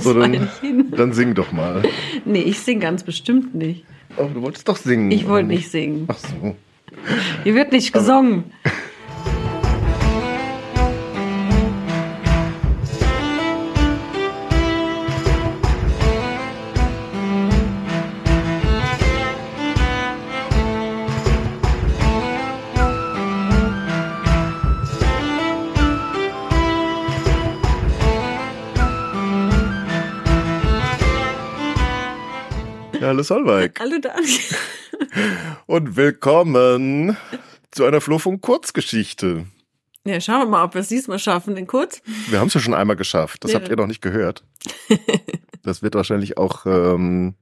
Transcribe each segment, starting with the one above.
Das So, dann, dann sing doch mal. Nee, ich sing ganz bestimmt nicht. Oh, du wolltest doch singen. Ich wollte nicht singen. Ach so. Hier wird nicht gesungen. Ja, hallo Solveig. Hallo Daniel. Und willkommen zu einer Flurfunk Kurzgeschichte. Ja, schauen wir mal, ob wir es diesmal schaffen, den kurz. Wir haben es ja schon einmal geschafft. Das Ja. habt ihr noch nicht gehört. Das wird wahrscheinlich auch ähm,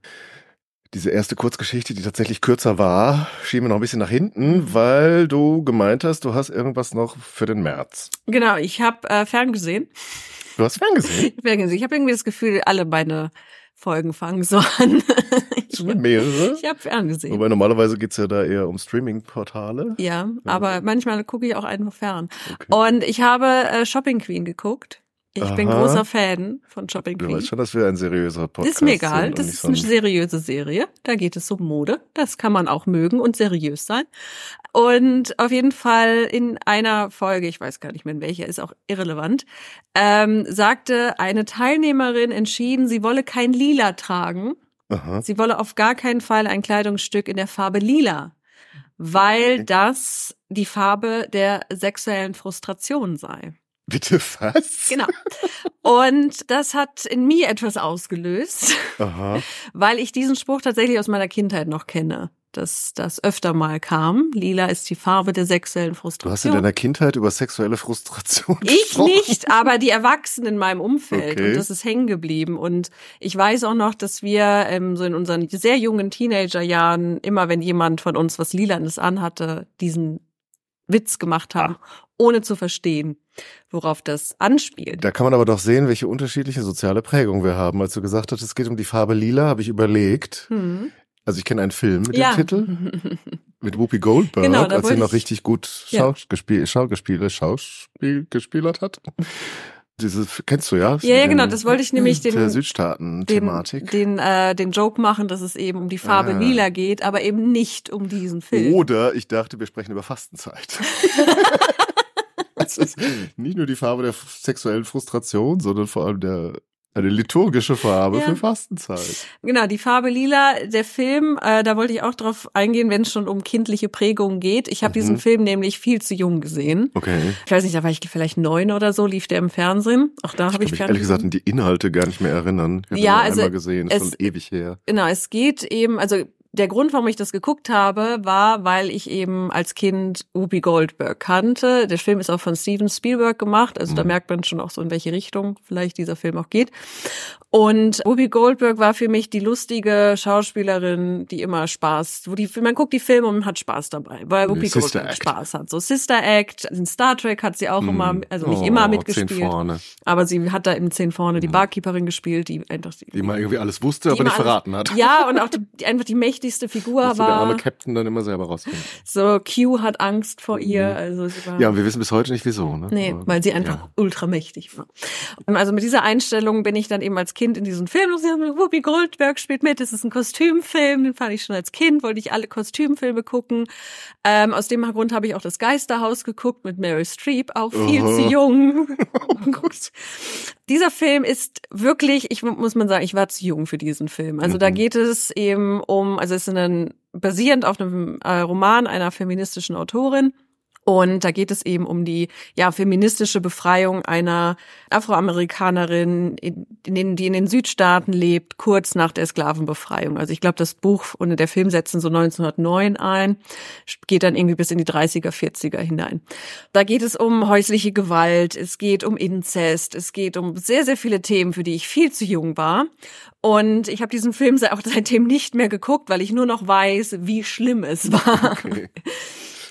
diese erste Kurzgeschichte, die tatsächlich kürzer war, schieben wir noch ein bisschen nach hinten, weil du gemeint hast, du hast irgendwas noch für den März. Genau, ich habe äh, ferngesehen. Du hast ferngesehen? Ferngesehen. Ich habe irgendwie das Gefühl, alle meine Folgen fangen so an. Schon mehrere? ich habe ferngesehen. Wobei normalerweise geht's ja da eher um Streaming-Portale. Ja, aber manchmal gucke ich auch einfach fern. Okay. Und ich habe äh, Shopping Queen geguckt. Ich bin Aha. großer Fan von Shopping Du Queen. weißt schon, dass wir ein seriöser Podcast ist mir egal. sind Das ist so eine ein- seriöse Serie. Da geht es um Mode. Das kann man auch mögen und seriös sein. Und auf jeden Fall in einer Folge, ich weiß gar nicht mehr in welcher, ist auch irrelevant, ähm, sagte eine Teilnehmerin entschieden, sie wolle kein Lila tragen. Aha. Sie wolle auf gar keinen Fall ein Kleidungsstück in der Farbe Lila, weil Okay. das die Farbe der sexuellen Frustration sei. Bitte was? Genau. Und das hat in mir etwas ausgelöst, Aha. weil ich diesen Spruch tatsächlich aus meiner Kindheit noch kenne, dass das öfter mal kam. Lila ist die Farbe der sexuellen Du hast in Frustration. deiner Kindheit über sexuelle Frustration Ich gesprochen. nicht, aber die Erwachsenen in meinem Umfeld. Okay. Und das ist hängen geblieben. Und ich weiß auch noch, dass wir ähm, so in unseren sehr jungen Teenagerjahren, immer wenn jemand von uns was Lilanes anhatte, diesen Witz gemacht haben, ohne zu verstehen, worauf das anspielt. Da kann man aber doch sehen, welche unterschiedliche soziale Prägung wir haben. Als du gesagt hast, es geht um die Farbe Lila, habe ich überlegt. Hm. Also ich kenne einen Film mit Ja. dem Titel, mit Whoopi Goldberg, Genau, als sie noch ich- richtig gut Ja. Schauspiel, Schauspiel, Schauspiel gespielt hat. Dieses kennst du ja? Ja, ja, genau, das wollte ich nämlich den, der den, Südstaaten-Thematik. den, äh, den Joke machen, dass es eben um die Farbe Ah. Lila geht, aber eben nicht um diesen Film. Oder ich dachte, wir sprechen über Fastenzeit. Nicht nur die Farbe der sexuellen Frustration, sondern vor allem der eine liturgische Farbe Ja. für Fastenzeit. Genau, die Farbe Lila, der Film, äh, da wollte ich auch drauf eingehen, wenn es schon um kindliche Prägungen geht. Ich habe Mhm. diesen Film nämlich viel zu jung gesehen. Okay. Ich weiß nicht, da war ich vielleicht neun oder so, lief der im Fernsehen. Auch da Ich habe kann ich, mich ehrlich gesagt an die Inhalte gar nicht mehr erinnern. Ich Ja, also einmal gesehen, ist es- schon ewig her. Genau, es geht eben, also der Grund, warum ich das geguckt habe, war, weil ich eben als Kind Whoopi Goldberg kannte. Der Film ist auch von Steven Spielberg gemacht, also da Mhm. merkt man schon auch so, in welche Richtung vielleicht dieser Film auch geht. Und Whoopi Goldberg war für mich die lustige Schauspielerin, die immer Spaß, wo die, man guckt die Filme und hat Spaß dabei, weil Whoopi Sister Goldberg Act. Spaß hat. So Sister Act, in Star Trek hat sie auch immer, Mhm. also nicht Oh, immer Zehn mitgespielt, vorne, aber sie hat da im Zehn vorne die Mhm. Barkeeperin gespielt, die einfach die mal irgendwie alles wusste, Die aber nicht immer verraten hat. ja, und auch die, die einfach die mächtigste Figur Musste der arme war. Captain dann immer selber rausfinden. So, Q hat Angst vor ihr. Mhm. Also war, Ja, und wir wissen bis heute nicht wieso. Ne? Nee, Aber- weil sie einfach Ja. ultramächtig war. Also mit dieser Einstellung bin ich dann eben als Kind in diesen Film. Whoopi Goldberg spielt mit. Das ist ein Kostümfilm. Den fand ich schon als Kind. Wollte ich alle Kostümfilme gucken. Ähm, aus dem Grund habe ich auch das Geisterhaus geguckt mit Meryl Streep. Auch viel Aha. zu jung. geguckt. Dieser Film ist wirklich, ich muss man sagen, ich war zu jung für diesen Film. Also da Mhm. geht es eben um, also es ist ein, basierend auf einem äh, Roman einer feministischen Autorin. Und da geht es eben um die ja feministische Befreiung einer Afroamerikanerin, in, in die in den Südstaaten lebt, kurz nach der Sklavenbefreiung. Also ich glaube, das Buch und der Film setzen so 1909 ein, geht dann irgendwie bis in die 30er, 40er hinein. Da geht es um häusliche Gewalt, es geht um Inzest, es geht um sehr, sehr viele Themen, für die ich viel zu jung war. Und ich habe diesen Film auch seitdem nicht mehr geguckt, weil ich nur noch weiß, wie schlimm es war. Okay.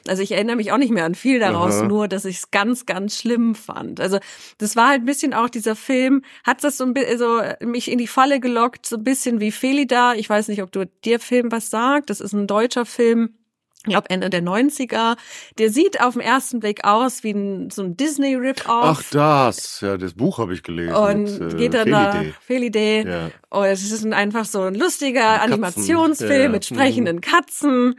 Also ich erinnere mich auch nicht mehr an viel daraus, Aha. nur dass ich es ganz, ganz schlimm fand. Also das war halt ein bisschen auch dieser Film, hat das so ein bisschen so mich in die Falle gelockt, so ein bisschen wie Felida. Ich weiß nicht, ob du dir Film was sagt. Das ist ein deutscher Film ich glaube Ende der 90er. Der sieht auf den ersten Blick aus wie ein, so ein Disney-Rip-Off. Ach das, ja, das Buch habe ich gelesen. Und mit, äh, geht dann da, Felidee. Ja. Und es ist einfach so ein lustiger Katzen, Animationsfilm ja, ja. mit sprechenden Katzen.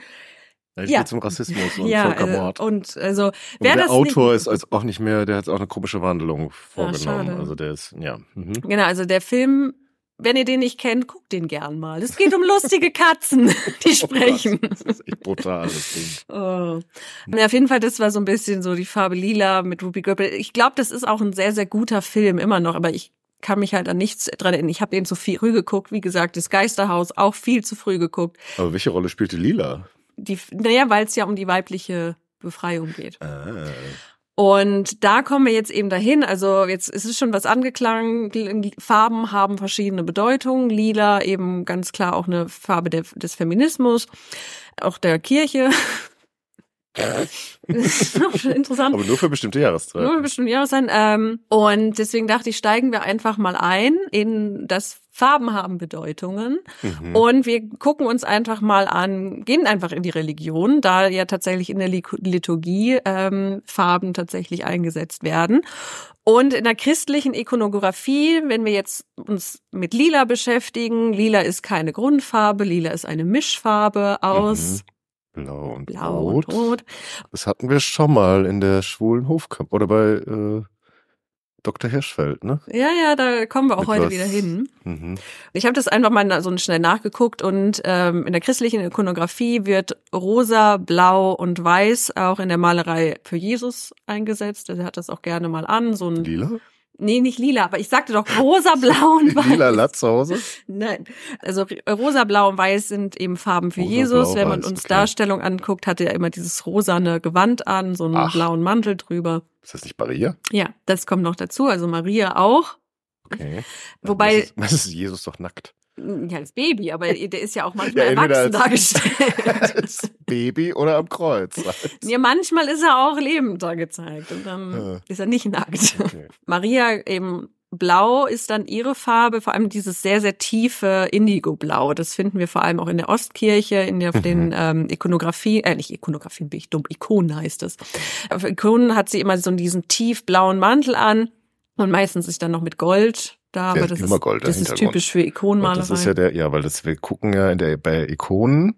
Ja, Ja. geht zum Rassismus und ja, Völkermord. äh, und also Und der Autor ist als auch nicht mehr, der hat auch eine komische Wandlung vorgenommen. schade. also der ist, ja. Mhm. Genau, also der Film, wenn ihr den nicht kennt, guckt den gern mal. Es geht um lustige Katzen, die sprechen. Oh Gott, das ist echt brutal, das Ding. Oh. Ja, auf jeden Fall, das war so ein bisschen so die Farbe Lila mit Ruby Goebel. Ich glaube, das ist auch ein sehr, sehr guter Film immer noch, aber ich kann mich halt an nichts dran erinnern. Ich habe den zu früh geguckt. Wie gesagt, das Geisterhaus auch viel zu früh geguckt. Aber welche Rolle spielte Lila? Die, naja, weil es ja um die weibliche Befreiung geht. Ah. Und da kommen wir jetzt eben dahin. Also jetzt ist es schon was angeklangt. Farben haben verschiedene Bedeutungen. Lila eben ganz klar auch eine Farbe der, des Feminismus, auch der Kirche. Das ist auch schon interessant. Aber nur für bestimmte Jahreszeiten. Nur bestimmt ja sein. Ähm, und deswegen dachte ich, steigen wir einfach mal ein in das Farben haben Bedeutungen. Mhm. Und wir gucken uns einfach mal an, gehen einfach in die Religion, da ja tatsächlich in der Liturgie ähm, Farben tatsächlich eingesetzt werden. Und in der christlichen Ikonografie, wenn wir jetzt uns mit Lila beschäftigen, Lila ist keine Grundfarbe, Lila ist eine Mischfarbe aus Blau und Blau Rot. und Rot. Das hatten wir schon mal in der schwulen Hofkamp oder bei äh, Dr. Hirschfeld, ne? Ja, ja, da kommen wir auch Mit heute was? wieder hin. Mhm. Ich habe das einfach mal so schnell nachgeguckt und ähm, in der christlichen Ikonografie wird rosa, blau und weiß auch in der Malerei für Jesus eingesetzt. Er hat das auch gerne mal an. So ein Lila? Nee, nicht lila, aber ich sagte doch rosa, blau und weiß. Lila Latzhause? Nein. Also rosa, blau und weiß sind eben Farben für Rosa, Jesus. blau, Wenn man weiß, uns okay. Darstellung anguckt, hatte er immer dieses rosane Gewand an, so einen Ach. blauen Mantel drüber. Ist das nicht Maria? Ja, das kommt noch dazu. Also Maria auch. Okay. Wobei- Das ist, das ist Jesus doch nackt. Ja, das Baby, aber der ist ja auch manchmal Ja, erwachsen als- dargestellt. Als Baby oder am Kreuz. Ja, manchmal ist er auch lebend da gezeigt und dann Ja. ist er nicht nackt. Okay. Maria eben blau ist dann ihre Farbe, vor allem dieses sehr, sehr tiefe Indigo-Blau. Das finden wir vor allem auch in der Ostkirche, in der, auf den ähm, Ikonografie, äh, nicht Ikonografien, bin ich dumm, Ikonen heißt es. Auf Ikonen hat sie immer so diesen tiefblauen Mantel an und meistens ist dann noch mit Gold da, Ja, aber das immer ist, der das ist typisch für Und Ikonenmalerei. das ist ja der, ja, weil das, wir gucken ja in der, bei Ikonen,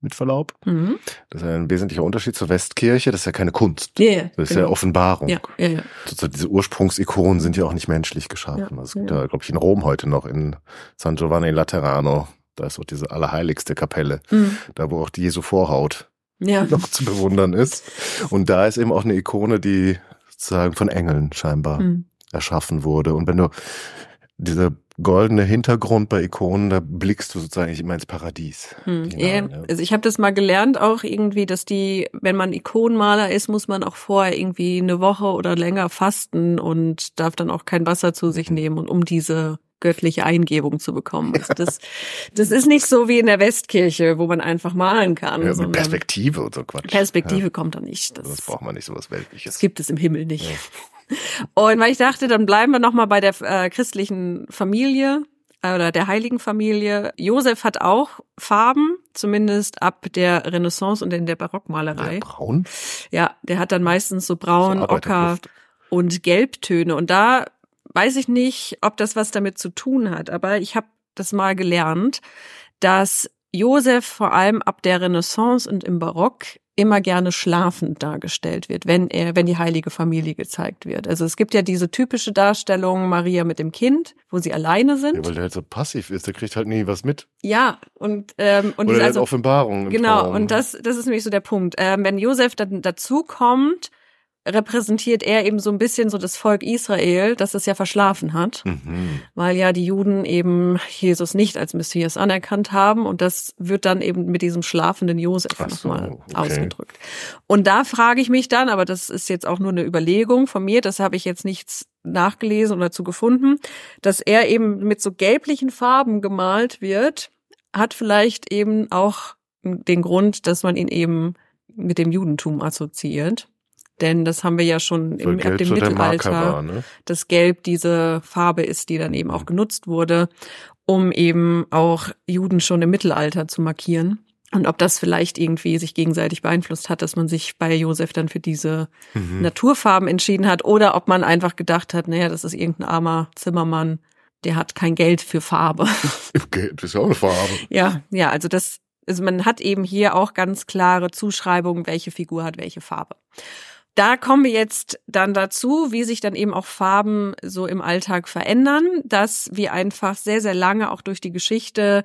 mit Verlaub. mhm. Das ist ja ein wesentlicher Unterschied zur Westkirche. Das ist ja keine Kunst. Ja, Das ist genau. ja Offenbarung. Ja, ja, ja. Diese Ursprungsikonen sind ja auch nicht menschlich geschaffen. Ja, das gibt ja. ja, glaube ich, in Rom heute noch, in San Giovanni Laterano. Da ist auch diese allerheiligste Kapelle, Mhm. da wo auch die Jesu Vorhaut Ja. noch zu bewundern ist. Und da ist eben auch eine Ikone, die sozusagen von Engeln scheinbar Mhm. erschaffen wurde. Und wenn du dieser goldene Hintergrund bei Ikonen, da blickst du sozusagen immer ins Paradies. Hm. hinein, Ja, ja. also ich habe das mal gelernt auch irgendwie, dass die, wenn man Ikonenmaler ist, muss man auch vorher irgendwie eine Woche oder länger fasten und darf dann auch kein Wasser zu sich nehmen, und um diese göttliche Eingebung zu bekommen. Also das, das ist nicht so wie in der Westkirche, wo man einfach malen kann. Ja, mit Perspektive und so Quatsch. Perspektive kommt da nicht. Ja, Das, das braucht man nicht, sowas Weltliches. das gibt es im Himmel nicht. Und weil ich dachte, dann bleiben wir noch mal bei der äh, christlichen Familie äh, oder der heiligen Familie. Josef hat auch Farben, zumindest ab der Renaissance und in der Barockmalerei. Ja, braun? Ja, der hat dann meistens so braun, So Ocker und Gelbtöne. Und da weiß ich nicht, ob das was damit zu tun hat, aber ich habe das mal gelernt, dass Josef vor allem ab der Renaissance und im Barock immer gerne schlafend dargestellt wird, wenn er, wenn die heilige Familie gezeigt wird. Also es gibt ja diese typische Darstellung Maria mit dem Kind, wo sie alleine sind. Ja, weil der halt so passiv ist, der kriegt halt nie was mit. Ja, und ähm, und Oder diese, also. Im Genau, Traum. und das, das ist nämlich so der Punkt. Ähm, wenn Josef dann dazu kommt, repräsentiert er eben so ein bisschen so das Volk Israel, das es ja verschlafen hat, Mhm. weil ja die Juden eben Jesus nicht als Messias anerkannt haben und das wird dann eben mit diesem schlafenden Josef Ach so, nochmal okay. ausgedrückt. Und da frage ich mich dann, aber das ist jetzt auch nur eine Überlegung von mir, das habe ich jetzt nichts nachgelesen oder dazu gefunden, dass er eben mit so gelblichen Farben gemalt wird, hat vielleicht eben auch den Grund, dass man ihn eben mit dem Judentum assoziiert. Denn das haben wir ja schon im, ab dem Mittelalter, war, ne? dass Gelb diese Farbe ist, die dann eben auch genutzt wurde, um eben auch Juden schon im Mittelalter zu markieren. Und ob das vielleicht irgendwie sich gegenseitig beeinflusst hat, dass man sich bei Josef dann für diese mhm. Naturfarben entschieden hat oder ob man einfach gedacht hat, naja, das ist irgendein armer Zimmermann, der hat kein Geld für Farbe. Geld ist ja auch eine Farbe. Ja, ja, also das, also man hat eben hier auch ganz klare Zuschreibungen, welche Figur hat welche Farbe. Da kommen wir jetzt dann dazu, wie sich dann eben auch Farben so im Alltag verändern, dass wir einfach sehr, sehr lange auch durch die Geschichte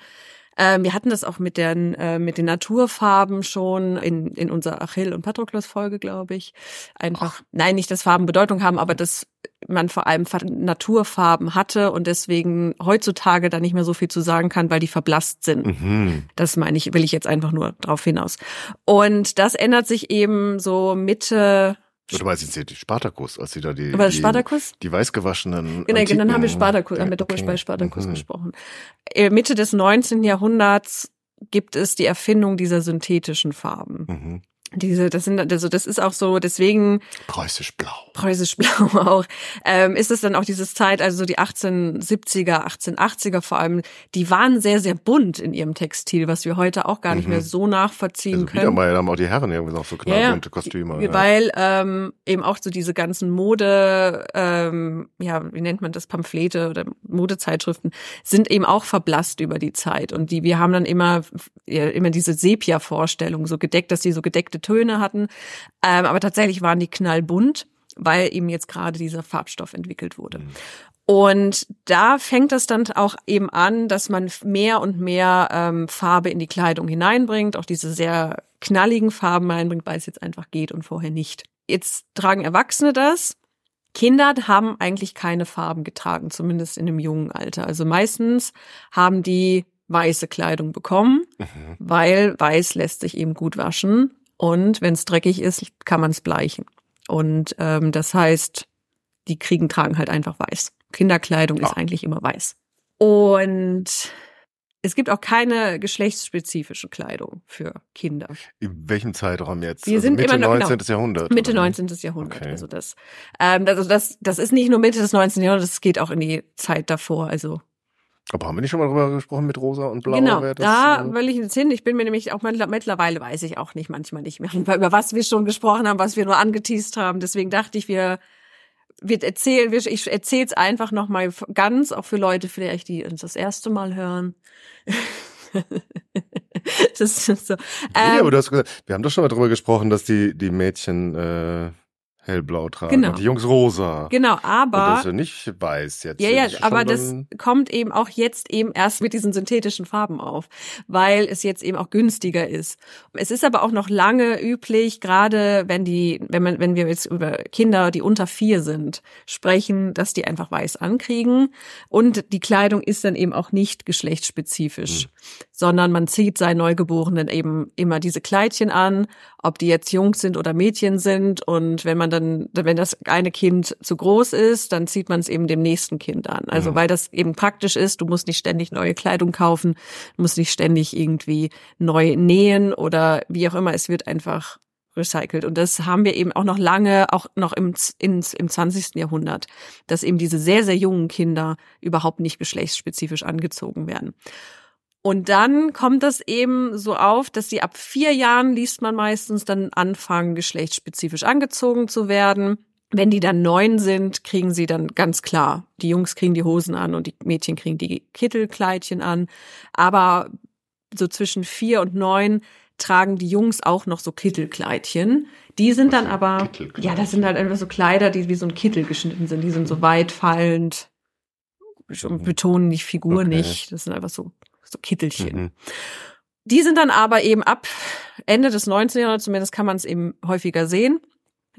ähm, wir hatten das auch mit den, äh, mit den Naturfarben schon in, in unserer Achill- und Patroklos-Folge, glaube ich. Einfach, Ach. nein, nicht, dass Farben Bedeutung haben, aber dass man vor allem Naturfarben hatte und deswegen heutzutage da nicht mehr so viel zu sagen kann, weil die verblasst sind. Mhm. Das meine ich, will ich jetzt einfach nur drauf hinaus. Und das ändert sich eben so Mitte oder du jetzt die Spartakus, als sie da die, Aber Spartakus? die, die weißgewaschenen. Genau, Antiken, dann haben wir Spartakus, haben wir doch okay. bei Spartakus mhm. gesprochen. Äh, Mitte des 19. Jahrhunderts gibt es die Erfindung dieser synthetischen Farben. Mhm. Diese, das sind, also das ist auch so, deswegen. Preußisch Blau. Preußisch Blau auch. Ähm, ist es dann auch dieses Zeit, also so die 1870er, 1880er vor allem, die waren sehr, sehr bunt in ihrem Textil, was wir heute auch gar nicht mhm. mehr so nachvollziehen also können. Mal haben auch die Herren irgendwie noch so knallbunte ja, Kostüme. Ja. Weil ähm, eben auch so diese ganzen Mode, ähm, ja, wie nennt man das, Pamphlete oder Modezeitschriften, sind eben auch verblasst über die Zeit. Und die, wir haben dann immer, ja, immer diese Sepia-Vorstellung, so gedeckt, dass die so gedeckte Töne hatten. Ähm, aber tatsächlich waren die knallbunt, weil eben jetzt gerade dieser Farbstoff entwickelt wurde. Mhm. Und da fängt es dann auch eben an, dass man mehr und mehr ähm, Farbe in die Kleidung hineinbringt, auch diese sehr knalligen Farben reinbringt, weil es jetzt einfach geht und vorher nicht. Jetzt tragen Erwachsene das. Kinder haben eigentlich keine Farben getragen, zumindest in einem jungen Alter. Also meistens haben die weiße Kleidung bekommen, mhm. weil weiß lässt sich eben gut waschen und wenn es dreckig ist, kann man es bleichen. Und ähm, das heißt, die kriegen, tragen halt einfach weiß. Kinderkleidung ja. ist eigentlich immer weiß. Und es gibt auch keine geschlechtsspezifische Kleidung für Kinder. In welchem Zeitraum jetzt? Wir also sind Mitte immer noch, 19. Genau, Jahrhundert. Mitte oder? 19. Jahrhundert. Okay. Also das, ähm, also das, das ist nicht nur Mitte des 19. Jahrhunderts, das geht auch in die Zeit davor. Also aber haben wir nicht schon mal drüber gesprochen mit Rosa und Blau? Genau, das, da äh will ich jetzt hin. Ich bin mir nämlich auch mittlerweile weiß ich auch nicht, manchmal nicht mehr, über was wir schon gesprochen haben, was wir nur angeteased haben. Deswegen dachte ich, wir wir erzählen, ich erzähle es einfach noch mal ganz, auch für Leute vielleicht, die uns das erste Mal hören. das ist so. Ähm, ja, aber du hast gesagt, wir haben doch schon mal drüber gesprochen, dass die die Mädchen äh, hellblau tragen genau. und die Jungs rosa. Genau, aber und das ist ja nicht weiß jetzt. Ja, ja, aber das kommt eben auch jetzt eben erst mit diesen synthetischen Farben auf, weil es jetzt eben auch günstiger ist. Es ist aber auch noch lange üblich, gerade wenn die, wenn man, wenn wir jetzt über Kinder, die unter vier sind, sprechen, dass die einfach weiß ankriegen und die Kleidung ist dann eben auch nicht geschlechtsspezifisch, hm. sondern man zieht seinen Neugeborenen eben immer diese Kleidchen an, ob die jetzt Jungs sind oder Mädchen sind und wenn man dann dann, wenn das eine Kind zu groß ist, dann zieht man es eben dem nächsten Kind an. Also mhm. weil das eben praktisch ist, du musst nicht ständig neue Kleidung kaufen, du musst nicht ständig irgendwie neu nähen oder wie auch immer, es wird einfach recycelt. Und das haben wir eben auch noch lange, auch noch im, ins, im 20. Jahrhundert, dass eben diese sehr, sehr jungen Kinder überhaupt nicht geschlechtsspezifisch angezogen werden. Und dann kommt das eben so auf, dass sie ab vier Jahren liest man meistens dann anfangen, geschlechtsspezifisch angezogen zu werden. Wenn die dann neun sind, kriegen sie dann ganz klar, die Jungs kriegen die Hosen an und die Mädchen kriegen die Kittelkleidchen an. Aber so zwischen vier und neun tragen die Jungs auch noch so Kittelkleidchen. Die sind dann aber, ja, das sind halt einfach so Kleider, die wie so ein Kittel geschnitten sind. Die sind so weit fallend, betonen die Figur okay. nicht. Das sind einfach so so Kittelchen. Mhm. Die sind dann aber eben ab Ende des 19. Jahrhunderts, zumindest kann man es eben häufiger sehen,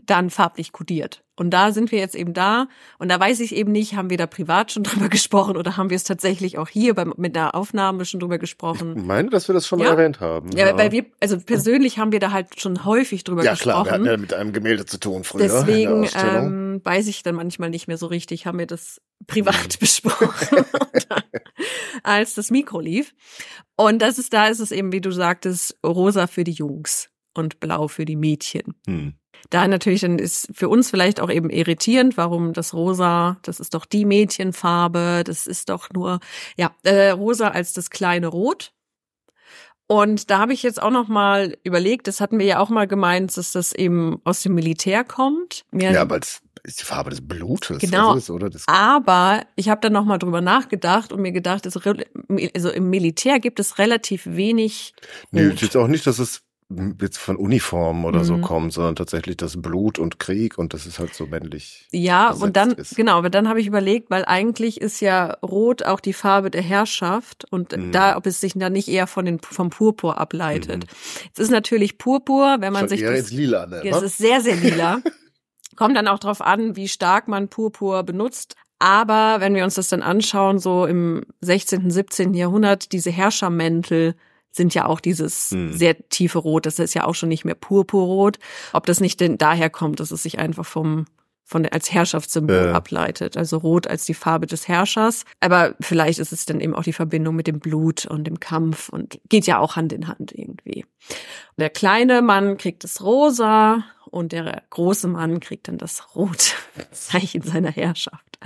dann farblich kodiert. Und da sind wir jetzt eben da. Und da weiß ich eben nicht, haben wir da privat schon drüber gesprochen oder haben wir es tatsächlich auch hier beim, mit einer Aufnahme schon drüber gesprochen? Ich meine, dass wir das schon ja. mal erwähnt haben. Ja, ja, weil wir, also persönlich haben wir da halt schon häufig drüber ja, gesprochen. Ja, klar, wir hatten ja mit einem Gemälde zu tun früher. Deswegen ähm, weiß ich dann manchmal nicht mehr so richtig, haben wir das privat mhm. besprochen, als das Mikro lief. Und das ist, da ist es eben, wie du sagtest, rosa für die Jungs und blau für die Mädchen. Hm. Da natürlich dann ist für uns vielleicht auch eben irritierend, warum das Rosa, das ist doch die Mädchenfarbe, das ist doch nur, ja, äh, Rosa als das kleine Rot. Und da habe ich jetzt auch noch mal überlegt, das hatten wir ja auch mal gemeint, dass das eben aus dem Militär kommt. Mir ja, weil es ist die Farbe des Blutes. Genau. Ist, oder? Das Aber ich habe dann noch mal drüber nachgedacht und mir gedacht, also im Militär gibt es relativ wenig. Nee, jetzt auch nicht, dass es jetzt von Uniformen oder mhm. so kommt, sondern tatsächlich das Blut und Krieg und das ist halt so männlich. Ja, und dann, ist. genau, aber dann habe ich überlegt, weil eigentlich ist ja Rot auch die Farbe der Herrschaft und mhm. da, ob es sich dann nicht eher von den, vom Purpur ableitet. Mhm. Es ist natürlich Purpur, wenn man Schon sich. Eher das, Lila, ne? Es ist sehr, sehr lila. Kommt dann auch drauf an, wie stark man Purpur benutzt. Aber wenn wir uns das dann anschauen, so im 16., 17. Jahrhundert, diese Herrschermäntel, sind ja auch dieses hm. sehr tiefe Rot. Das ist ja auch schon nicht mehr purpurrot. Ob das nicht denn daher kommt, dass es sich einfach vom von der, als Herrschaftssymbol ja. ableitet. Also rot als die Farbe des Herrschers. Aber vielleicht ist es dann eben auch die Verbindung mit dem Blut und dem Kampf und geht ja auch Hand in Hand irgendwie. Der kleine Mann kriegt das Rosa und der große Mann kriegt dann das Rot. Zeichen seiner Herrschaft.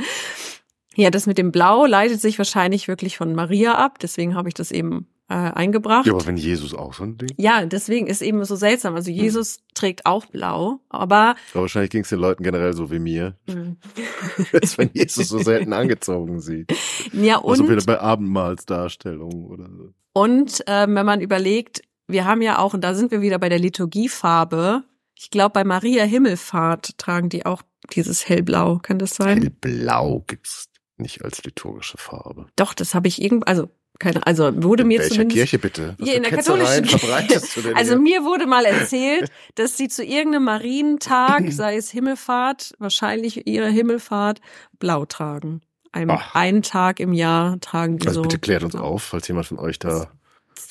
Ja, das mit dem Blau leitet sich wahrscheinlich wirklich von Maria ab. Deswegen habe ich das eben äh, eingebracht. Ja, aber wenn Jesus auch so ein Ding. Ja, deswegen ist eben so seltsam. Also Jesus hm. trägt auch blau, aber. Aber wahrscheinlich ging es den Leuten generell so wie mir. Hm. Als wenn Jesus so selten angezogen sieht. Ja, und. Also wieder bei Abendmahlsdarstellungen oder so. Und äh, wenn man überlegt, wir haben ja auch, und da sind wir wieder bei der Liturgiefarbe. Ich glaube, bei Maria Himmelfahrt tragen die auch dieses hellblau. Kann das sein? Hellblau gibt's nicht als liturgische Farbe. Doch, das habe ich irgendwo, also keine, also wurde in mir welcher zumindest Kirche bitte? Was hier in der katholischen Kirche. Also mir wurde mal erzählt, dass sie zu irgendeinem Marientag, sei es Himmelfahrt, wahrscheinlich ihre Himmelfahrt, blau tragen. Ein, einen Tag im Jahr tragen die also so. Also bitte klärt uns auf, falls jemand von euch da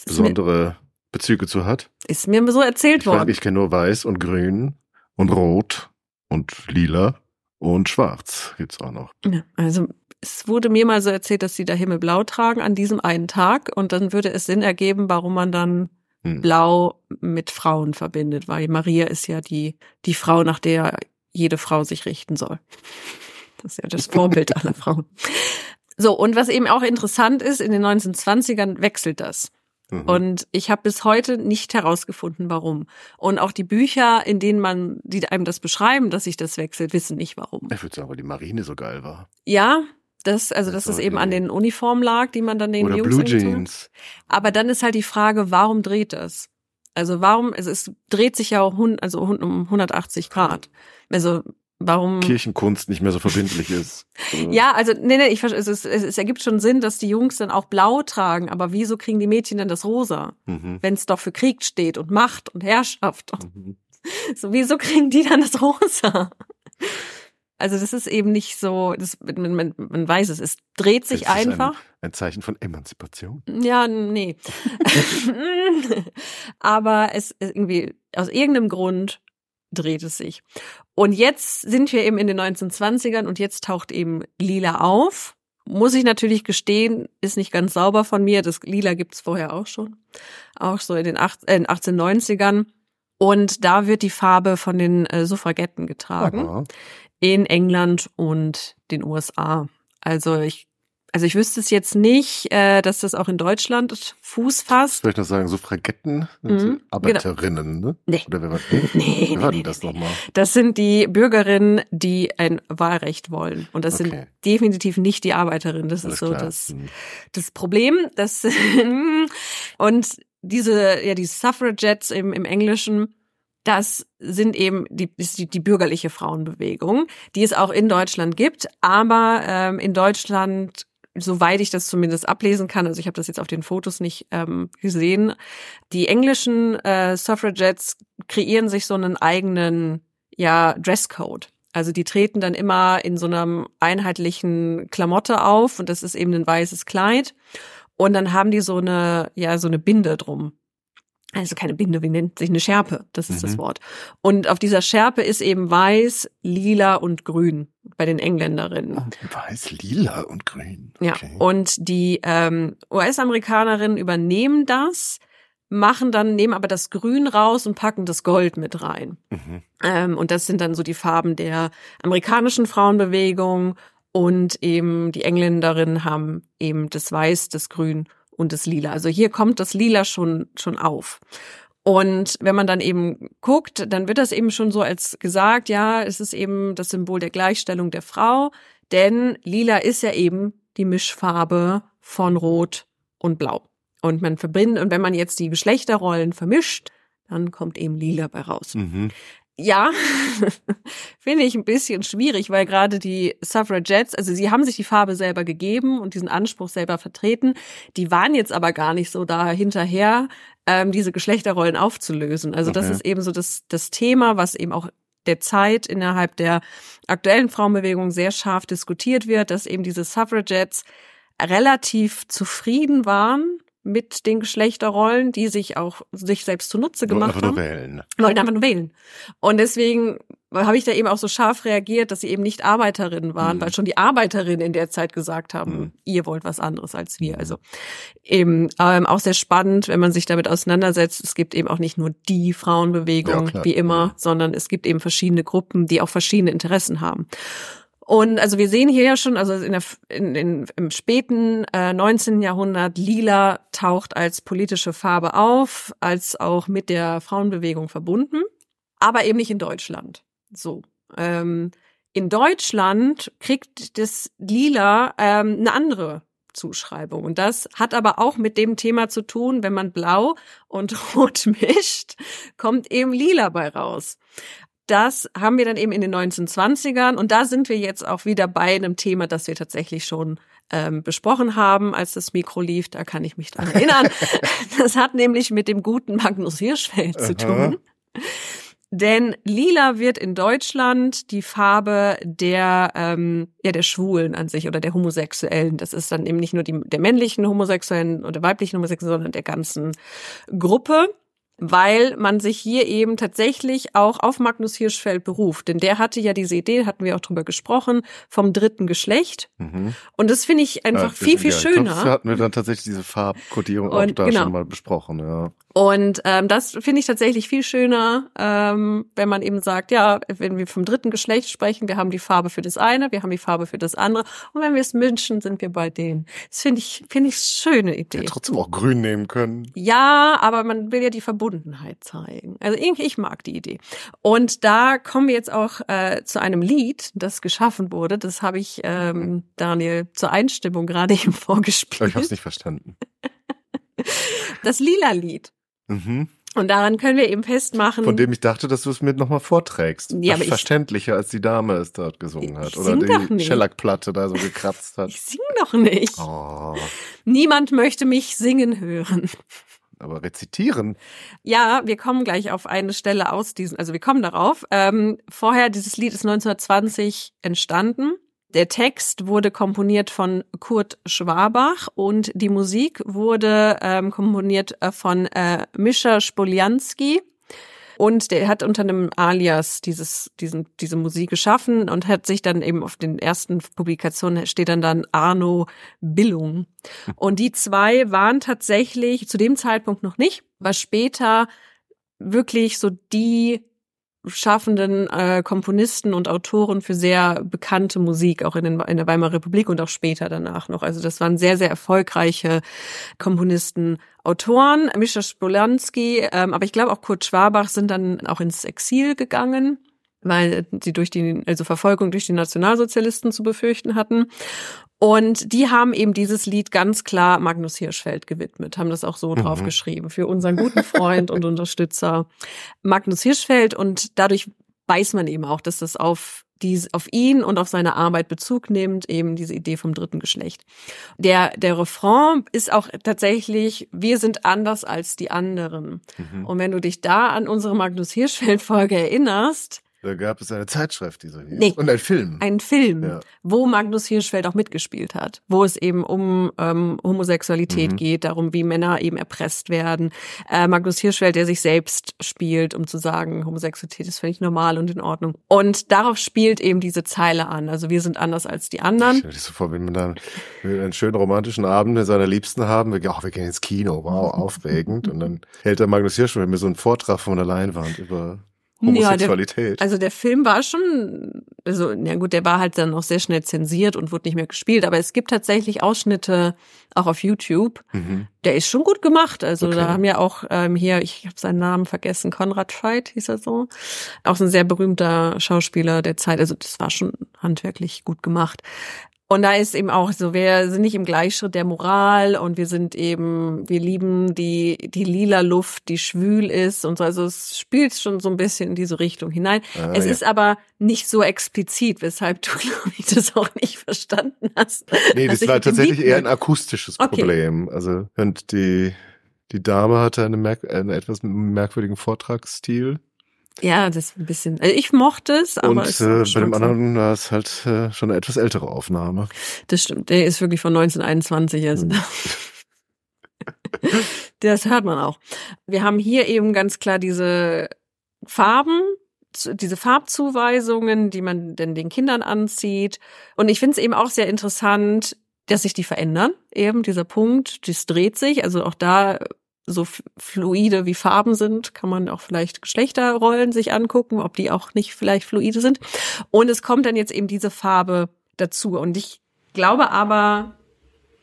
besondere Bezüge zu hat. Ist mir so erzählt ich worden. ich kenne nur weiß und grün und rot und lila und schwarz gibt's auch noch. Ja, also es wurde mir mal so erzählt, dass sie da Himmelblau tragen an diesem einen Tag und dann würde es Sinn ergeben, warum man dann hm. Blau mit Frauen verbindet, weil Maria ist ja die, die Frau, nach der jede Frau sich richten soll. Das ist ja das Vorbild aller Frauen. So, und was eben auch interessant ist, in den 1920ern wechselt das. Mhm. Und ich habe bis heute nicht herausgefunden, warum. Und auch die Bücher, in denen man, die einem das beschreiben, dass sich das wechselt, wissen nicht warum. Ich würde sagen, weil die Marine so geil war. Ja, das, also dass es eben an den Uniformen lag, die man dann den Oder Jungs Blue Jeans. Aber dann ist halt die Frage, warum dreht das? Also warum, also es dreht sich ja auch also um 180 Grad. Also warum Kirchenkunst nicht mehr so verbindlich ist. ja, also nee, nee, ich es, es, es ergibt schon Sinn, dass die Jungs dann auch blau tragen, aber wieso kriegen die Mädchen denn das rosa? Mhm. Wenn es doch für Krieg steht und Macht und Herrschaft. Mhm. So wieso kriegen die dann das rosa? Also das ist eben nicht so, das, man, man, man weiß es, es dreht sich einfach. Ein, ein, Zeichen von Emanzipation. Ja, nee. Aber es irgendwie, aus irgendeinem Grund dreht es sich. Und jetzt sind wir eben in den 1920ern und jetzt taucht eben Lila auf. Muss ich natürlich gestehen, ist nicht ganz sauber von mir. Das Lila gibt's vorher auch schon. Auch so in den 1890ern. Und da wird die Farbe von den äh, Suffragetten getragen. Aha in England und den USA. Also ich also ich wüsste es jetzt nicht, äh, dass das auch in Deutschland Fuß fasst. Soll ich noch sagen, Suffragetten? Mhm, Arbeiterinnen, genau. ne? Nee. Oder wer war nee, nee, wer war nee, das nee. nochmal? Das sind die Bürgerinnen, die ein Wahlrecht wollen. Und das okay. sind definitiv nicht die Arbeiterinnen. Das Alles ist so klar. das, mhm. das Problem. Das und diese, ja, die Suffragettes im, im Englischen, das sind eben die, die, die bürgerliche Frauenbewegung, die es auch in Deutschland gibt, aber ähm, in Deutschland soweit ich das zumindest ablesen kann, also ich habe das jetzt auf den Fotos nicht ähm, gesehen, die englischen äh, Suffragettes kreieren sich so einen eigenen ja Dresscode. Also die treten dann immer in so einem einheitlichen Klamotte auf und das ist eben ein weißes Kleid. Und dann haben die so eine ja so eine Binde drum also keine Binde, wie nennt sich eine Schärpe, das ist mhm. das Wort. Und auf dieser Schärpe ist eben weiß, lila und grün bei den Engländerinnen. Oh, weiß, lila und grün. Okay. Ja, und die ähm, US-Amerikanerinnen übernehmen das, machen dann, nehmen aber das Grün raus und packen das Gold mit rein. Mhm. Ähm, und das sind dann so die Farben der amerikanischen Frauenbewegung und eben die Engländerinnen haben eben das Weiß, das Grün und das Lila. Also hier kommt das Lila schon, schon auf. Und wenn man dann eben guckt, dann wird das eben schon so als gesagt, ja, es ist eben das Symbol der Gleichstellung der Frau, denn Lila ist ja eben die Mischfarbe von Rot und Blau. Und man verbindet, und wenn man jetzt die Geschlechterrollen vermischt, dann kommt eben Lila bei raus. Mhm. Ja, finde ich ein bisschen schwierig, weil gerade die Suffragettes, also sie haben sich die Farbe selber gegeben und diesen Anspruch selber vertreten. Die waren jetzt aber gar nicht so da hinterher, ähm, diese Geschlechterrollen aufzulösen. Also das ist eben so das, das Thema, was eben auch der Zeit innerhalb der aktuellen Frauenbewegung sehr scharf diskutiert wird, dass eben diese Suffragettes relativ zufrieden waren mit den Geschlechterrollen, die sich auch sich selbst zunutze gemacht haben. Wählen. Wollten einfach nur wählen. Und deswegen habe ich da eben auch so scharf reagiert, dass sie eben nicht Arbeiterinnen waren, mhm. weil schon die Arbeiterinnen in der Zeit gesagt haben, mhm. ihr wollt was anderes als wir. Mhm. Also eben ähm, auch sehr spannend, wenn man sich damit auseinandersetzt. Es gibt eben auch nicht nur die Frauenbewegung, ja, wie immer, sondern es gibt eben verschiedene Gruppen, die auch verschiedene Interessen haben. Und also wir sehen hier ja schon, also in der, in, in, im späten äh, 19. Jahrhundert, lila taucht als politische Farbe auf, als auch mit der Frauenbewegung verbunden, aber eben nicht in Deutschland. So. Ähm, in Deutschland kriegt das Lila ähm, eine andere Zuschreibung. Und das hat aber auch mit dem Thema zu tun, wenn man blau und rot mischt, kommt eben lila bei raus das haben wir dann eben in den 1920ern und da sind wir jetzt auch wieder bei einem Thema, das wir tatsächlich schon ähm, besprochen haben, als das Mikro lief. Da kann ich mich dran erinnern. das hat nämlich mit dem guten Magnus Hirschfeld zu tun. Denn lila wird in Deutschland die Farbe der ähm, ja der Schwulen an sich oder der Homosexuellen. Das ist dann eben nicht nur die der männlichen Homosexuellen oder weiblichen Homosexuellen, sondern der ganzen Gruppe weil man sich hier eben tatsächlich auch auf Magnus Hirschfeld beruft. Denn der hatte ja diese Idee, hatten wir auch drüber gesprochen, vom dritten Geschlecht. Mhm. Und das finde ich einfach ja, viel, viel ja, schöner. Glaub, hatten wir dann tatsächlich diese Farbkodierung auch da genau. schon mal besprochen, ja. Und ähm, das finde ich tatsächlich viel schöner, ähm, wenn man eben sagt, ja, wenn wir vom dritten Geschlecht sprechen, wir haben die Farbe für das eine, wir haben die Farbe für das andere. Und wenn wir es münchen, sind wir bei denen. Das finde ich, finde ich schöne Idee. Ja, trotzdem auch grün nehmen können. Ja, aber man will ja die Verbundenheit zeigen. Also irgendwie, ich mag die Idee. Und da kommen wir jetzt auch äh, zu einem Lied, das geschaffen wurde. Das habe ich ähm, Daniel zur Einstimmung gerade eben vorgespielt. Ich habe es nicht verstanden. Das lila Lied. Mhm. Und daran können wir eben festmachen. Von dem ich dachte, dass du es mir nochmal vorträgst. Ja, aber verständlicher, als die Dame es dort gesungen hat. Oder die Schellackplatte da so gekratzt hat. Ich sing doch nicht. Oh. Niemand möchte mich singen hören. Aber rezitieren. Ja, wir kommen gleich auf eine Stelle aus diesem, also wir kommen darauf. Ähm, vorher, dieses Lied ist 1920 entstanden. Der Text wurde komponiert von Kurt Schwabach und die Musik wurde ähm, komponiert äh, von äh, Mischa Spolianski. Und der hat unter einem Alias dieses, diesen, diese Musik geschaffen und hat sich dann eben auf den ersten Publikationen steht dann dann Arno Billung. Und die zwei waren tatsächlich zu dem Zeitpunkt noch nicht, war später wirklich so die schaffenden äh, Komponisten und Autoren für sehr bekannte Musik, auch in, den, in der Weimarer Republik und auch später danach noch. Also das waren sehr, sehr erfolgreiche Komponisten, Autoren. Mischa Spolanski, ähm, aber ich glaube auch Kurt Schwabach sind dann auch ins Exil gegangen weil sie durch die also Verfolgung durch die Nationalsozialisten zu befürchten hatten. Und die haben eben dieses Lied ganz klar Magnus Hirschfeld gewidmet, haben das auch so mhm. draufgeschrieben, für unseren guten Freund und Unterstützer Magnus Hirschfeld. Und dadurch weiß man eben auch, dass das auf die, auf ihn und auf seine Arbeit Bezug nimmt, eben diese Idee vom dritten Geschlecht. Der, der Refrain ist auch tatsächlich, wir sind anders als die anderen. Mhm. Und wenn du dich da an unsere Magnus Hirschfeld Folge erinnerst, da gab es eine Zeitschrift, die so hieß. Nee, und ein Film. Ein Film, ja. wo Magnus Hirschfeld auch mitgespielt hat, wo es eben um ähm, Homosexualität mhm. geht, darum, wie Männer eben erpresst werden. Äh, Magnus Hirschfeld, der sich selbst spielt, um zu sagen, Homosexualität ist völlig normal und in Ordnung. Und darauf spielt eben diese Zeile an. Also wir sind anders als die anderen. Stell dir so vor, wenn man dann einen schönen romantischen Abend mit seiner Liebsten haben, wir, oh, wir gehen ins Kino, wow, aufregend. und dann hält der Magnus Hirschfeld mir so einen Vortrag von der Leinwand über Homosexualität. Ja, der, also der Film war schon also, na gut, der war halt dann auch sehr schnell zensiert und wurde nicht mehr gespielt, aber es gibt tatsächlich Ausschnitte auch auf YouTube. Mhm. Der ist schon gut gemacht. Also okay. da haben ja auch ähm, hier, ich habe seinen Namen vergessen, Konrad Scheidt hieß er so, auch so ein sehr berühmter Schauspieler der Zeit. Also das war schon handwerklich gut gemacht. Und da ist eben auch so, wir sind nicht im Gleichschritt der Moral und wir sind eben, wir lieben die, die lila Luft, die schwül ist und so. Also es spielt schon so ein bisschen in diese Richtung hinein. Ah, es ja. ist aber nicht so explizit, weshalb du, glaube ich, das auch nicht verstanden hast. Nee, das war tatsächlich eher ein akustisches okay. Problem. Also, und die, die Dame hatte eine merk einen etwas merkwürdigen Vortragsstil. Ja, das ist ein bisschen. Also ich mochte es, aber. Und äh, bei dem anderen war es halt äh, schon eine etwas ältere Aufnahme. Das stimmt. Der ist wirklich von 1921. Also. Hm. das hört man auch. Wir haben hier eben ganz klar diese Farben, diese Farbzuweisungen, die man denn den Kindern anzieht. Und ich finde es eben auch sehr interessant, dass sich die verändern. Eben dieser Punkt, das dreht sich. Also auch da so fluide wie Farben sind, kann man auch vielleicht Geschlechterrollen sich angucken, ob die auch nicht vielleicht fluide sind. Und es kommt dann jetzt eben diese Farbe dazu. Und ich glaube aber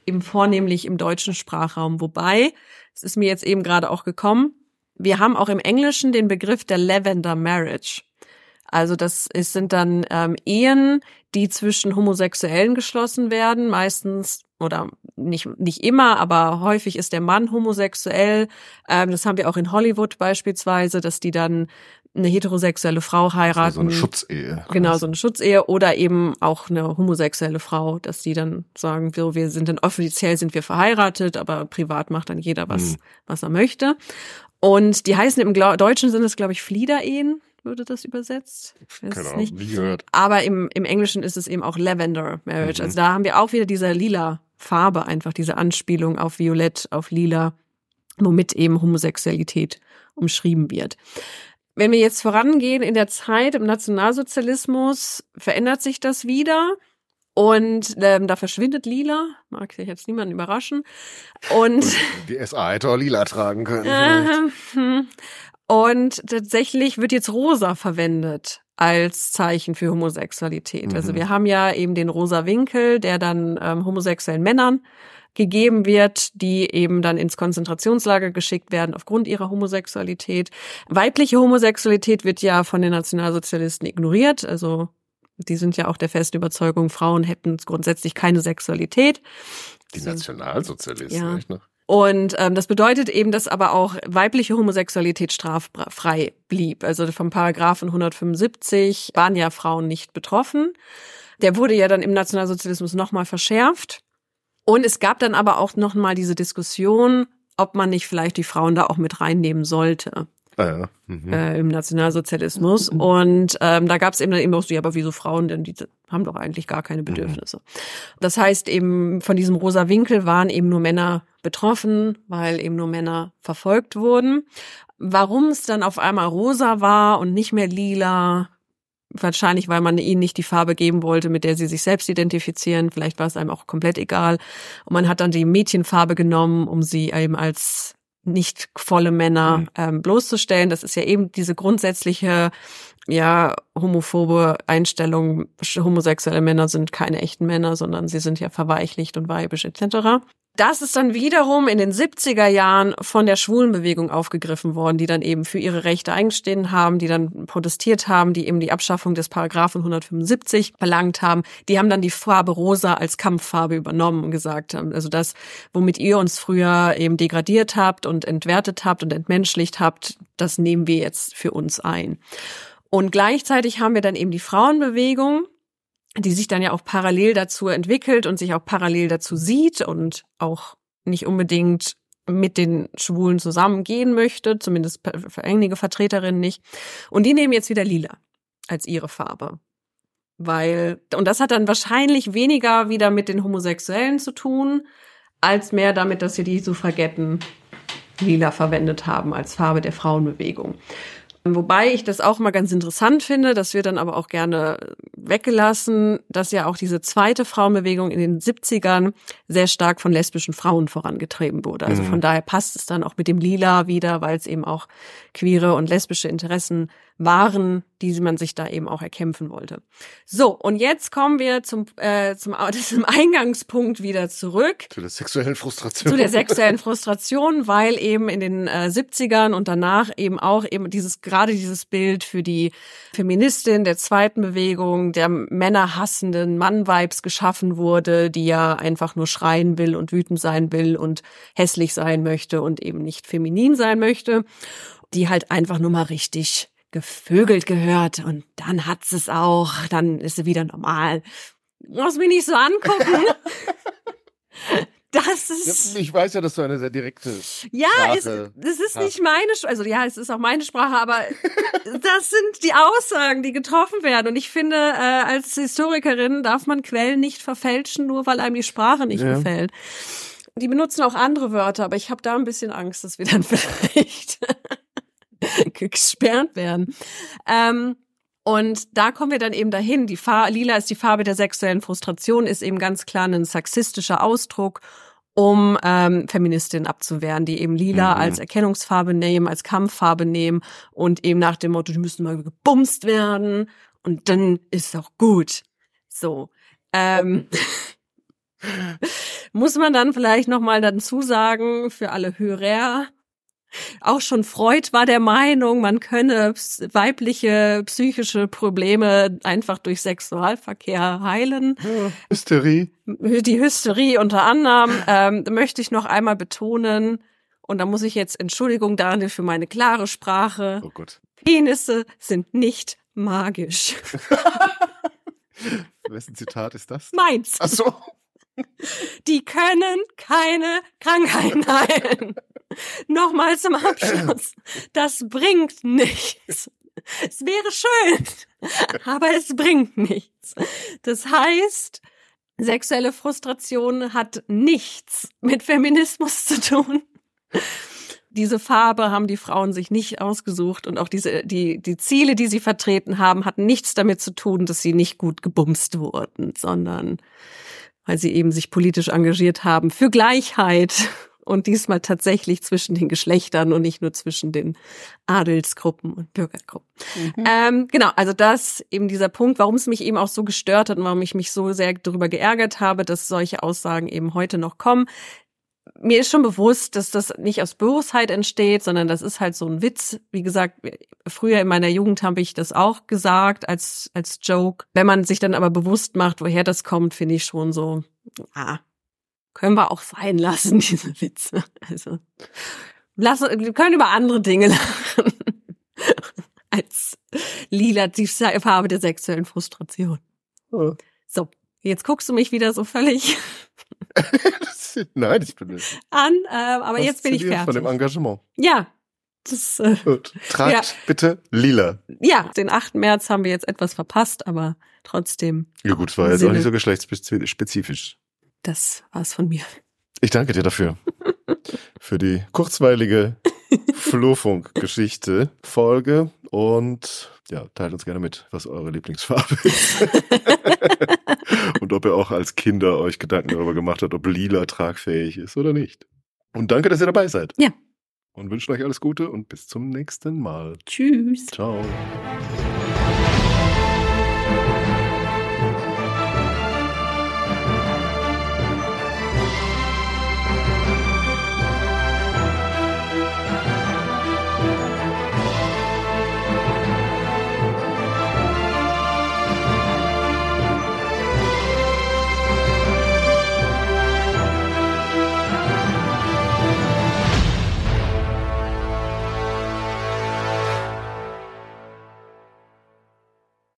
eben vornehmlich im deutschen Sprachraum, wobei, es ist mir jetzt eben gerade auch gekommen, wir haben auch im Englischen den Begriff der Lavender Marriage. Also das ist, sind dann ähm, Ehen, die zwischen Homosexuellen geschlossen werden, meistens oder nicht, nicht immer, aber häufig ist der Mann homosexuell. Ähm, das haben wir auch in Hollywood beispielsweise, dass die dann eine heterosexuelle Frau heiraten. So eine Schutzehe. Genau, so eine Schutzehe oder eben auch eine homosexuelle Frau, dass die dann sagen, so, wir sind dann offiziell sind wir verheiratet, aber privat macht dann jeder was, hm. was er möchte. Und die heißen im Deutschen sind es, glaube ich, Fliederehen würde das übersetzt. Genau, nicht. nie gehört. Aber im, im Englischen ist es eben auch Lavender Marriage. Mhm. Also da haben wir auch wieder diese lila Farbe einfach, diese Anspielung auf Violett, auf Lila, womit eben Homosexualität umschrieben wird. Wenn wir jetzt vorangehen in der Zeit im Nationalsozialismus, verändert sich das wieder. Und ähm, da verschwindet Lila, mag sich jetzt niemanden überraschen. Und die SA hätte auch Lila tragen können. Äh, und tatsächlich wird jetzt Rosa verwendet als Zeichen für Homosexualität. Also mhm. Also wir haben ja eben den rosa Winkel, der dann ähm, homosexuellen Männern gegeben wird, die eben dann ins Konzentrationslager geschickt werden aufgrund ihrer Homosexualität. Weibliche Homosexualität wird ja von den Nationalsozialisten ignoriert. Also die sind ja auch der festen Überzeugung, Frauen hätten grundsätzlich keine Sexualität. Die Nationalsozialisten, ja. nicht, ne? Und ähm, das bedeutet eben, dass aber auch weibliche Homosexualität straffrei blieb. Also vom Paragraphen 175 waren ja Frauen nicht betroffen. Der wurde ja dann im Nationalsozialismus nochmal verschärft. Und es gab dann aber auch nochmal diese Diskussion, ob man nicht vielleicht die Frauen da auch mit reinnehmen sollte. Ah ja. mhm. äh, Im Nationalsozialismus. Und ähm, da gab es eben dann immer so, ja, aber wieso Frauen denn? Die haben doch eigentlich gar keine Bedürfnisse. Mhm. Das heißt eben, von diesem rosa Winkel waren eben nur Männer betroffen, weil eben nur Männer verfolgt wurden. Warum es dann auf einmal rosa war und nicht mehr lila, wahrscheinlich, weil man ihnen nicht die Farbe geben wollte, mit der sie sich selbst identifizieren. Vielleicht war es einem auch komplett egal. Und man hat dann die Mädchenfarbe genommen, um sie eben als nicht volle Männer mhm. ähm, bloßzustellen. Das ist ja eben diese grundsätzliche, ja, homophobe Einstellung. Homosexuelle Männer sind keine echten Männer, sondern sie sind ja verweichlicht und weibisch etc. Das ist dann wiederum in den 70er Jahren von der Schwulenbewegung aufgegriffen worden, die dann eben für ihre Rechte eingestehen haben, die dann protestiert haben, die eben die Abschaffung des Paragraphen 175 verlangt haben. Die haben dann die Farbe rosa als Kampffarbe übernommen und gesagt haben, also das, womit ihr uns früher eben degradiert habt und entwertet habt und entmenschlicht habt, das nehmen wir jetzt für uns ein. Und gleichzeitig haben wir dann eben die Frauenbewegung, die sich dann ja auch parallel dazu entwickelt und sich auch parallel dazu sieht und auch nicht unbedingt mit den Schwulen zusammengehen möchte, zumindest für einige Vertreterinnen nicht. Und die nehmen jetzt wieder lila als ihre Farbe. Weil, und das hat dann wahrscheinlich weniger wieder mit den Homosexuellen zu tun, als mehr damit, dass sie die Suffragetten lila verwendet haben als Farbe der Frauenbewegung. Wobei ich das auch mal ganz interessant finde, das wird dann aber auch gerne weggelassen, dass ja auch diese zweite Frauenbewegung in den 70ern sehr stark von lesbischen Frauen vorangetrieben wurde. Also von mhm. daher passt es dann auch mit dem Lila wieder, weil es eben auch queere und lesbische Interessen waren, die man sich da eben auch erkämpfen wollte. So, und jetzt kommen wir zum, äh, zum, zum Eingangspunkt wieder zurück. Zu der sexuellen Frustration. Zu der sexuellen Frustration, weil eben in den äh, 70ern und danach eben auch eben dieses, gerade dieses Bild für die Feministin der zweiten Bewegung, der männerhassenden Mann-Vibes geschaffen wurde, die ja einfach nur schreien will und wütend sein will und hässlich sein möchte und eben nicht feminin sein möchte, die halt einfach nur mal richtig gevögelt gehört und dann hat sie es auch, dann ist sie wieder normal. Muss mich nicht so angucken. Das ist. Ich weiß ja, dass du eine sehr direkte. Ja, es, es ist hast. nicht meine, also ja, es ist auch meine Sprache, aber das sind die Aussagen, die getroffen werden. Und ich finde, äh, als Historikerin darf man Quellen nicht verfälschen, nur weil einem die Sprache nicht ja. gefällt. Die benutzen auch andere Wörter, aber ich habe da ein bisschen Angst, dass wir dann vielleicht gesperrt werden. Ähm, und da kommen wir dann eben dahin. Die Farbe, Lila ist die Farbe der sexuellen Frustration, ist eben ganz klar ein sexistischer Ausdruck, um ähm, Feministinnen abzuwehren, die eben Lila mhm. als Erkennungsfarbe nehmen, als Kampffarbe nehmen und eben nach dem Motto, die müssen mal gebumst werden und dann ist auch gut. So. Ähm, muss man dann vielleicht noch mal dazu sagen für alle Hörer, auch schon Freud war der Meinung, man könne weibliche psychische Probleme einfach durch Sexualverkehr heilen. Hysterie. Die Hysterie unter anderem ähm, möchte ich noch einmal betonen. Und da muss ich jetzt Entschuldigung, Daniel, für meine klare Sprache. Oh Gott. Penisse sind nicht magisch. Wessen Zitat ist das? Meins. Ach so. Die können keine Krankheiten heilen. Nochmal zum Abschluss. Das bringt nichts. Es wäre schön, aber es bringt nichts. Das heißt, sexuelle Frustration hat nichts mit Feminismus zu tun. Diese Farbe haben die Frauen sich nicht ausgesucht und auch diese, die, die Ziele, die sie vertreten haben, hatten nichts damit zu tun, dass sie nicht gut gebumst wurden, sondern weil sie eben sich politisch engagiert haben für Gleichheit und diesmal tatsächlich zwischen den Geschlechtern und nicht nur zwischen den Adelsgruppen und Bürgergruppen. Mhm. Ähm, genau, also das eben dieser Punkt, warum es mich eben auch so gestört hat und warum ich mich so sehr darüber geärgert habe, dass solche Aussagen eben heute noch kommen. Mir ist schon bewusst, dass das nicht aus Bosheit entsteht, sondern das ist halt so ein Witz. Wie gesagt, früher in meiner Jugend habe ich das auch gesagt als, als Joke. Wenn man sich dann aber bewusst macht, woher das kommt, finde ich schon so, ah, können wir auch sein lassen, diese Witze. Also, lassen, wir können über andere Dinge lachen. Als lila die Farbe der sexuellen Frustration. Oh. So, jetzt guckst du mich wieder so völlig Nein, ich bin nicht. An, äh, aber jetzt bin ich fertig. Von dem Engagement. Ja. Das, äh, Gut. Tragt ja. bitte lila. Ja, den 8. März haben wir jetzt etwas verpasst, aber trotzdem. Ja gut, es war jetzt auch nicht so geschlechtsspezifisch. Das war's von mir. Ich danke dir dafür. Für die kurzweilige Flurfunk-Geschichte, Folge und ja, teilt uns gerne mit, was eure Lieblingsfarbe ist. und ob ihr auch als Kinder euch Gedanken darüber gemacht habt, ob lila tragfähig ist oder nicht. Und danke, dass ihr dabei seid. Ja. Und wünschen euch alles Gute und bis zum nächsten Mal. Tschüss. Ciao.